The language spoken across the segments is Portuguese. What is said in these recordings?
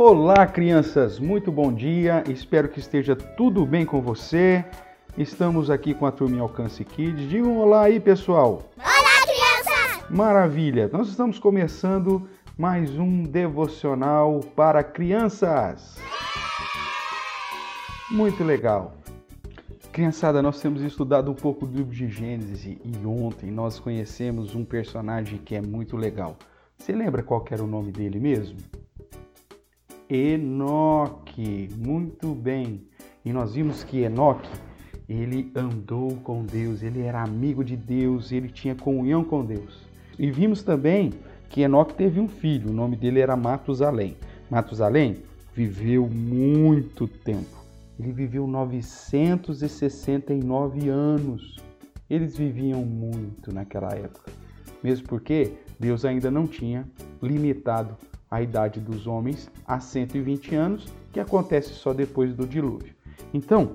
Olá, crianças! Muito bom dia. Espero que esteja tudo bem com você. Estamos aqui com a turminha Alcance Kids. Digam um olá aí, pessoal. Olá, crianças! Maravilha! Nós estamos começando mais um devocional para crianças. Muito legal. Criançada, nós temos estudado um pouco do livro de Gênesis e ontem nós conhecemos um personagem que é muito legal. Você lembra qual era o nome dele mesmo? Enoque. Muito bem. E nós vimos que Enoque, ele andou com Deus, ele era amigo de Deus, ele tinha comunhão com Deus. E vimos também que Enoque teve um filho, o nome dele era Matusalém. Matusalém viveu muito tempo. Ele viveu 969 anos. Eles viviam muito naquela época. Mesmo porque Deus ainda não tinha limitado a idade dos homens a 120 anos, que acontece só depois do dilúvio. Então,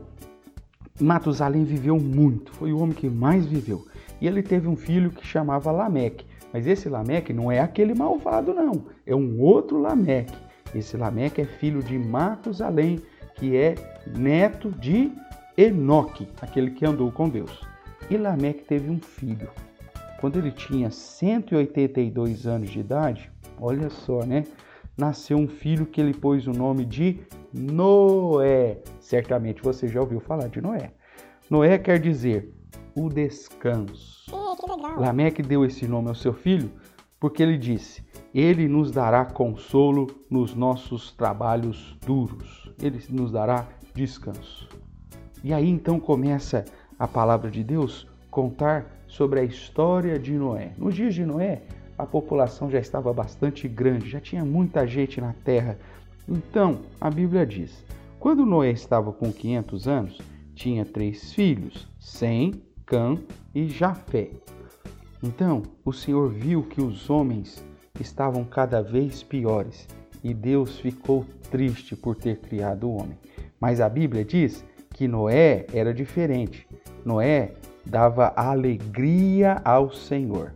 Matusalém viveu muito, foi o homem que mais viveu. E ele teve um filho que chamava Lameque. Mas esse Lameque não é aquele malvado, não. É um outro Lameque. Esse Lameque é filho de Matusalém, que é neto de Enoque, aquele que andou com Deus. E Lameque teve um filho. Quando ele tinha 182 anos de idade, olha só, né? Nasceu um filho que ele pôs o nome de Noé. Certamente você já ouviu falar de Noé. Noé quer dizer o descanso. É. Lameque deu esse nome ao seu filho porque ele disse: Ele nos dará consolo nos nossos trabalhos duros. Ele nos dará descanso. E aí então começa a palavra de Deus contar sobre a história de Noé. Nos dias de Noé, a população já estava bastante grande, já tinha muita gente na terra. Então, a Bíblia diz: quando Noé estava com 500 anos, tinha três filhos, Sem, Cã e Jafé. Então, o Senhor viu que os homens estavam cada vez piores e Deus ficou triste por ter criado o homem. Mas a Bíblia diz que Noé era diferente. Noé dava alegria ao Senhor.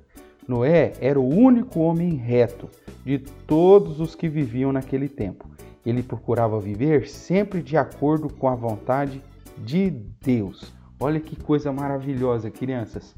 Noé era o único homem reto de todos os que viviam naquele tempo. Ele procurava viver sempre de acordo com a vontade de Deus. Olha que coisa maravilhosa, crianças.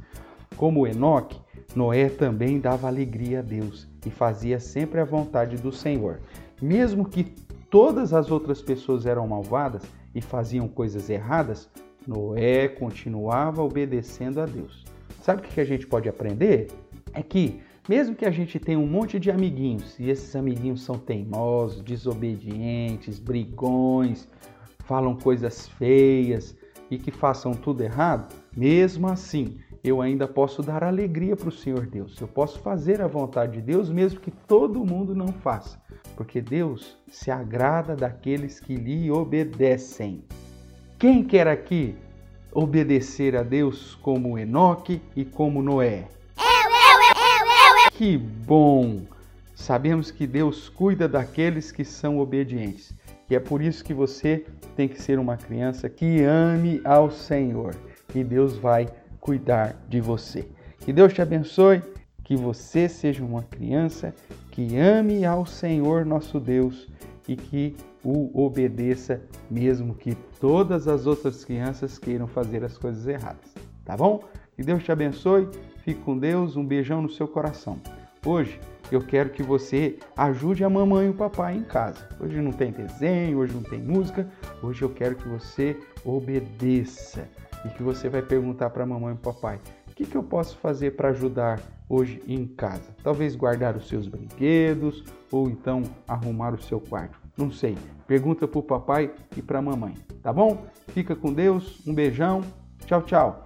Como Enoque, Noé também dava alegria a Deus e fazia sempre a vontade do Senhor. Mesmo que todas as outras pessoas eram malvadas e faziam coisas erradas, Noé continuava obedecendo a Deus. Sabe o que a gente pode aprender? É que, mesmo que a gente tenha um monte de amiguinhos e esses amiguinhos são teimosos, desobedientes, brigões, falam coisas feias e que façam tudo errado, mesmo assim, eu ainda posso dar alegria para o Senhor Deus. Eu posso fazer a vontade de Deus, mesmo que todo mundo não faça, porque Deus se agrada daqueles que lhe obedecem. Quem quer aqui obedecer a Deus como Enoque e como Noé? Que bom! Sabemos que Deus cuida daqueles que são obedientes. E é por isso que você tem que ser uma criança que ame ao Senhor. E Deus vai cuidar de você. Que Deus te abençoe, que você seja uma criança que ame ao Senhor nosso Deus e que o obedeça, mesmo que todas as outras crianças queiram fazer as coisas erradas. Tá bom? Que Deus te abençoe, fique com Deus, um beijão no seu coração. Hoje eu quero que você ajude a mamãe e o papai em casa. Hoje não tem desenho, hoje não tem música, hoje eu quero que você obedeça e que você vai perguntar para a mamãe e o papai: o que, que eu posso fazer para ajudar hoje em casa? Talvez guardar os seus brinquedos ou então arrumar o seu quarto. Não sei. Pergunta para o papai e para a mamãe, tá bom? Fica com Deus, um beijão, tchau, tchau.